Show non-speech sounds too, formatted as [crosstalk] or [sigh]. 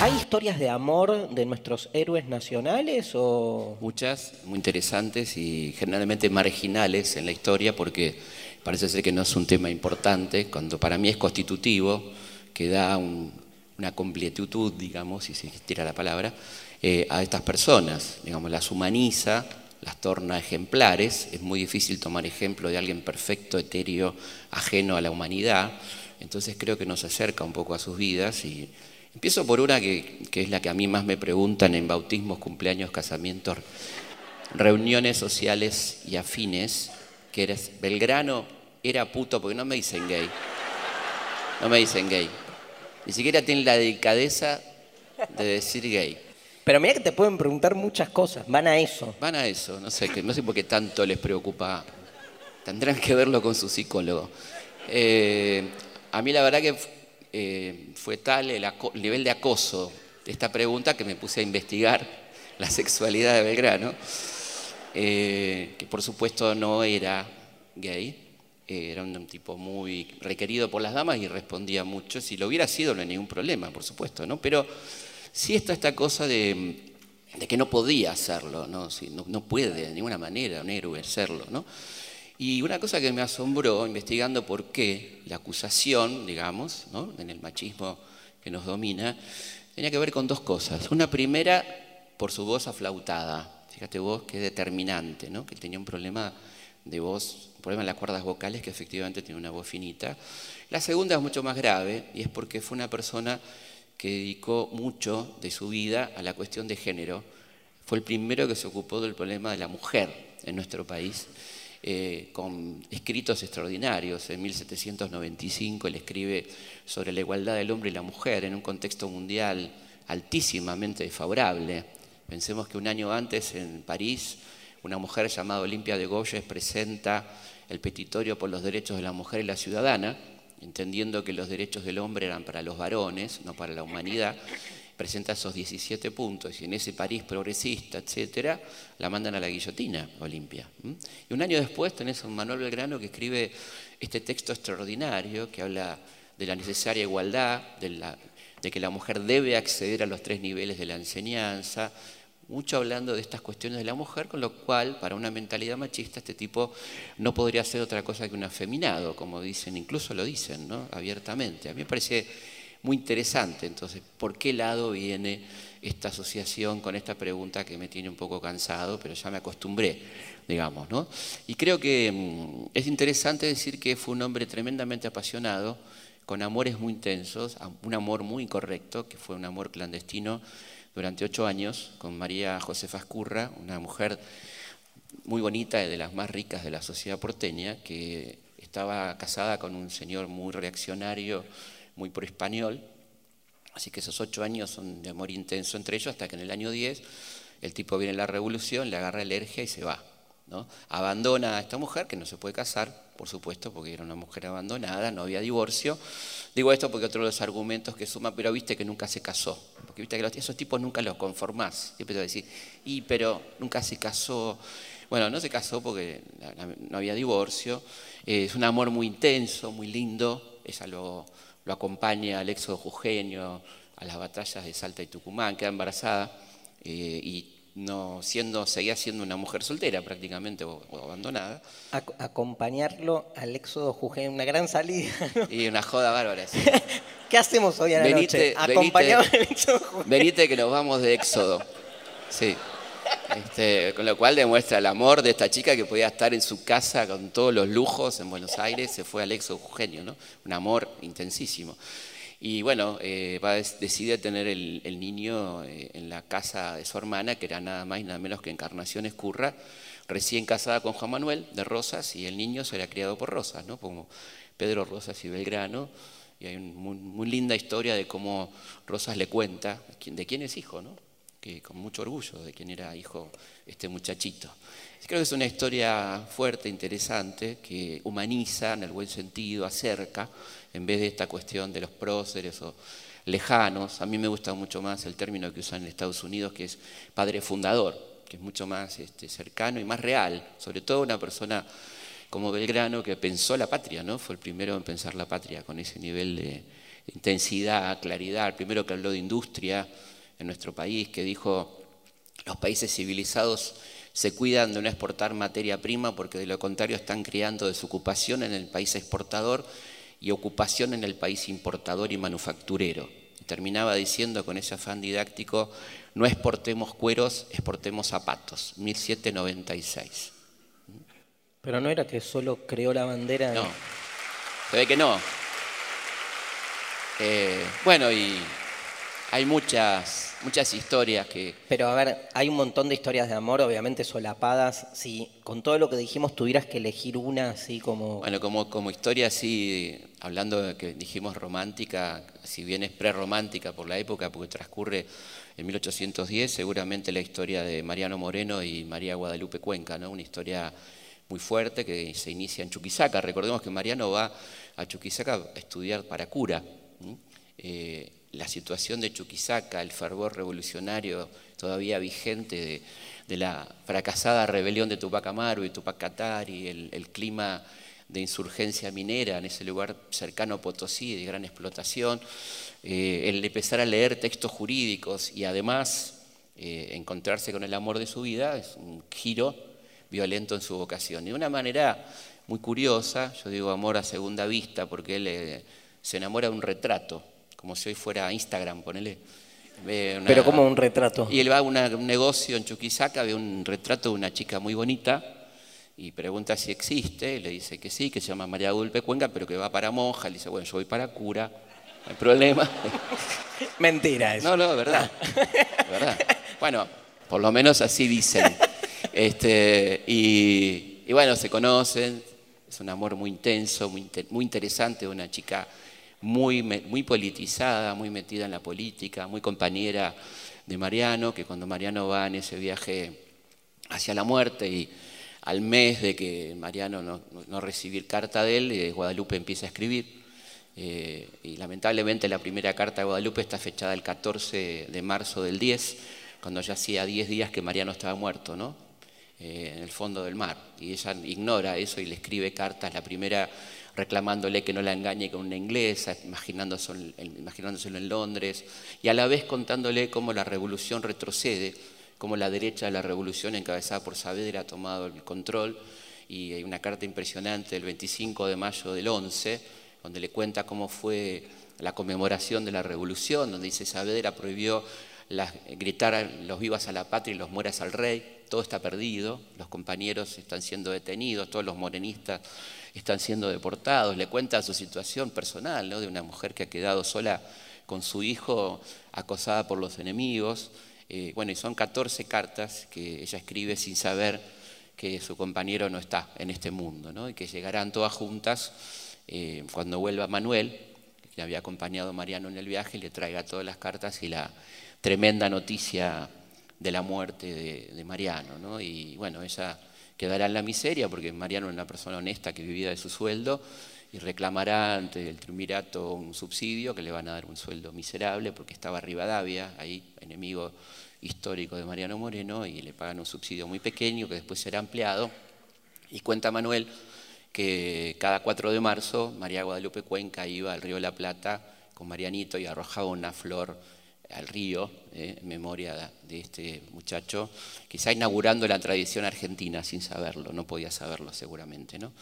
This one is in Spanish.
¿Hay historias de amor de nuestros héroes nacionales o...? Muchas, muy interesantes y generalmente marginales en la historia porque parece ser que no es un tema importante, cuando para mí es constitutivo, que da una completitud, digamos, si se existiera la palabra, eh, a estas personas, digamos, las humaniza, las torna ejemplares, es muy difícil tomar ejemplo de alguien perfecto, etéreo, ajeno a la humanidad, entonces creo que nos acerca un poco a sus vidas y Empiezo por una que, es la que a mí más me preguntan en bautismos, cumpleaños, casamientos, reuniones sociales y afines, que eres Belgrano era puto, porque no me dicen gay. No me dicen gay. Ni siquiera tienen la delicadeza de decir gay. Pero mira que te pueden preguntar muchas cosas, van a eso. Van a eso, no sé, no sé por qué tanto les preocupa. Tendrán que verlo con su psicólogo. Eh, a mí la verdad que eh, fue tal el, nivel de acoso de esta pregunta que me puse a investigar [laughs] la sexualidad de Belgrano, eh, que por supuesto no era gay, era un tipo muy requerido por las damas y respondía mucho. Si lo hubiera sido no hay ningún problema, por supuesto, ¿no? Pero sí está esta cosa de, que no podía hacerlo, ¿no? no, no puede de ninguna manera un héroe serlo, ¿no? Y una cosa que me asombró investigando por qué la acusación, digamos, en el machismo que nos domina, tenía que ver con dos cosas. Una primera, por su voz aflautada. Fíjate vos qué determinante, ¿no? que tenía un problema de voz, un problema en las cuerdas vocales, que efectivamente tiene una voz finita. La segunda es mucho más grave y es porque fue una persona que dedicó mucho de su vida a la cuestión de género. Fue el primero que se ocupó del problema de la mujer en nuestro país eh, con escritos extraordinarios. En 1795 él escribe sobre la igualdad del hombre y la mujer en un contexto mundial altísimamente desfavorable. Pensemos que un año antes en París una mujer llamada Olimpia de Goyes presenta el petitorio por los derechos de la mujer y la ciudadana, entendiendo que los derechos del hombre eran para los varones, no para la humanidad, presenta esos 17 puntos y en ese París progresista, etcétera, la mandan a la guillotina, Olimpia. Y un año después tenés a Manuel Belgrano que escribe este texto extraordinario que habla de la necesaria igualdad, de, que la mujer debe acceder a los tres niveles de la enseñanza, mucho hablando de estas cuestiones de la mujer, con lo cual, para una mentalidad machista, este tipo no podría ser otra cosa que un afeminado, como dicen, incluso lo dicen, ¿no? abiertamente. A mí me parece muy interesante. Entonces, ¿por qué lado viene esta asociación con esta pregunta que me tiene un poco cansado, pero ya me acostumbré, digamos, ¿no? Y creo que mm, es interesante decir que fue un hombre tremendamente apasionado, con amores muy intensos, un amor muy correcto, que fue un amor clandestino durante ocho años, con María Josefa Escurra, una mujer muy bonita y de las más ricas de la sociedad porteña, que estaba casada con un señor muy reaccionario, muy por español, así que esos ocho años son de amor intenso entre ellos, hasta que en el año 10 el tipo viene la revolución, le agarra alergia y se va. ¿no? Abandona a esta mujer, que no se puede casar, por supuesto, porque era una mujer abandonada, no había divorcio. Digo esto porque otro de los argumentos que suma, pero viste que nunca se casó, porque viste que esos tipos nunca los conformás. Siempre te voy a decir, y pero nunca se casó. Bueno, no se casó porque no había divorcio. es un amor muy intenso, muy lindo. Ella lo, lo acompaña al éxodo jujeño, a las batallas de Salta y Tucumán, queda embarazada eh, y no siendo, seguía siendo una mujer soltera prácticamente o, abandonada. acompañarlo al éxodo jujeño, una gran salida. [laughs] Y una joda bárbara. [laughs] ¿Qué hacemos hoy a la noche? Acompañar al éxodo jujeño. Venite que nos vamos de éxodo. Sí. Este, con lo cual demuestra el amor de esta chica que podía estar en su casa con todos los lujos en Buenos Aires, se fue al ex Eugenio, ¿no? un amor intensísimo. Y bueno, eh, decide tener el, niño eh, en la casa de su hermana, que era nada más y nada menos que Encarnación Escurra, recién casada con Juan Manuel de Rosas, y el niño se era criado por Rosas, ¿no? como Pedro Rosas y Belgrano. Y hay una muy, muy linda historia de cómo Rosas le cuenta de quién es hijo, ¿no? Con mucho orgullo de quién era hijo este muchachito. Creo que es una historia fuerte, interesante, que humaniza en el buen sentido, acerca, en vez de esta cuestión de los próceres o lejanos. A mí me gusta mucho más el término que usan en Estados Unidos, que es padre fundador, que es mucho más este, cercano y más real, sobre todo una persona como Belgrano que pensó la patria, ¿no? Fue el primero en pensar la patria con ese nivel de, intensidad, claridad. El primero que habló de industria en nuestro país, que dijo, los países civilizados se cuidan de no exportar materia prima porque de lo contrario están creando desocupación en el país exportador y ocupación en el país importador y manufacturero. terminaba diciendo con ese afán didáctico, no exportemos cueros, exportemos zapatos, 1796. Pero no era que solo creó la bandera. No, se ve que no. Eh, bueno, y hay muchas, muchas historias que... Pero a ver, hay un montón de historias de amor, obviamente solapadas. Si con todo lo que dijimos tuvieras que elegir una así como... Bueno, como, como historia así, hablando de que dijimos romántica, si bien es prerromántica por la época, porque transcurre en 1810, seguramente la historia de Mariano Moreno y María Guadalupe Cuenca, ¿no? Una historia muy fuerte que se inicia en Chuquisaca. Recordemos que Mariano va a Chuquisaca a estudiar para cura. Eh, la situación de Chuquisaca, el fervor revolucionario todavía vigente de, la fracasada rebelión de Tupac Amaru y Tupac Katari, el, el clima de insurgencia minera en ese lugar cercano a Potosí, de gran explotación, eh, el empezar a leer textos jurídicos y además eh, encontrarse con el amor de su vida es un giro violento en su vocación. De una manera muy curiosa, yo digo amor a segunda vista, porque él se enamora de un retrato como si hoy fuera Instagram, ponele. Pero como un retrato. Y él va a un negocio en Chuquisaca, ve un retrato de una chica muy bonita y pregunta si existe, le dice que sí, que se llama María Dulpe Cuenca, pero que va para monja, le dice, bueno, yo voy para cura, no hay problema. [laughs] Mentira eso. No, no, verdad, verdad. Bueno, por lo menos así dicen. Este, y, bueno, se conocen, es un amor muy intenso, muy, muy interesante, una chica muy, muy politizada, muy metida en la política, muy compañera de Mariano, que cuando Mariano va en ese viaje hacia la muerte y al mes de que Mariano no, no recibir carta de él, eh, Guadalupe empieza a escribir. Eh, y lamentablemente la primera carta de Guadalupe está fechada el 14 de marzo del 10, cuando ya hacía 10 días que Mariano estaba muerto, ¿no? Eh, en el fondo del mar. Y ella ignora eso y le escribe cartas. La primera reclamándole que no la engañe con una inglesa, imaginándoselo, en Londres, y a la vez contándole cómo la revolución retrocede, cómo la derecha de la revolución encabezada por Saavedra ha tomado el control, y hay una carta impresionante del 25 de mayo del 11, donde le cuenta cómo fue la conmemoración de la revolución, donde dice Saavedra prohibió gritar los vivas a la patria y los mueras al rey, todo está perdido, los compañeros están siendo detenidos, todos los morenistas están siendo deportados. Le cuenta su situación personal, de una mujer que ha quedado sola con su hijo, acosada por los enemigos. Eh, bueno, y son 14 cartas que ella escribe sin saber que su compañero no está en este mundo, y que llegarán todas juntas eh, cuando vuelva Manuel, que había acompañado a Mariano en el viaje, y le traiga todas las cartas y la tremenda noticia de la muerte de, Mariano. ¿no? Y bueno, ella quedará en la miseria, porque Mariano es una persona honesta que vivía de su sueldo y reclamará ante el triunvirato un subsidio que le van a dar un sueldo miserable porque estaba Rivadavia, ahí enemigo histórico de Mariano Moreno, y le pagan un subsidio muy pequeño que después será ampliado. Y cuenta Manuel que cada 4 de marzo María Guadalupe Cuenca iba al río la Plata con Marianito y arrojaba una flor al río, eh, en memoria de este muchacho, quizá inaugurando la tradición argentina sin saberlo, no podía saberlo seguramente. ¿no?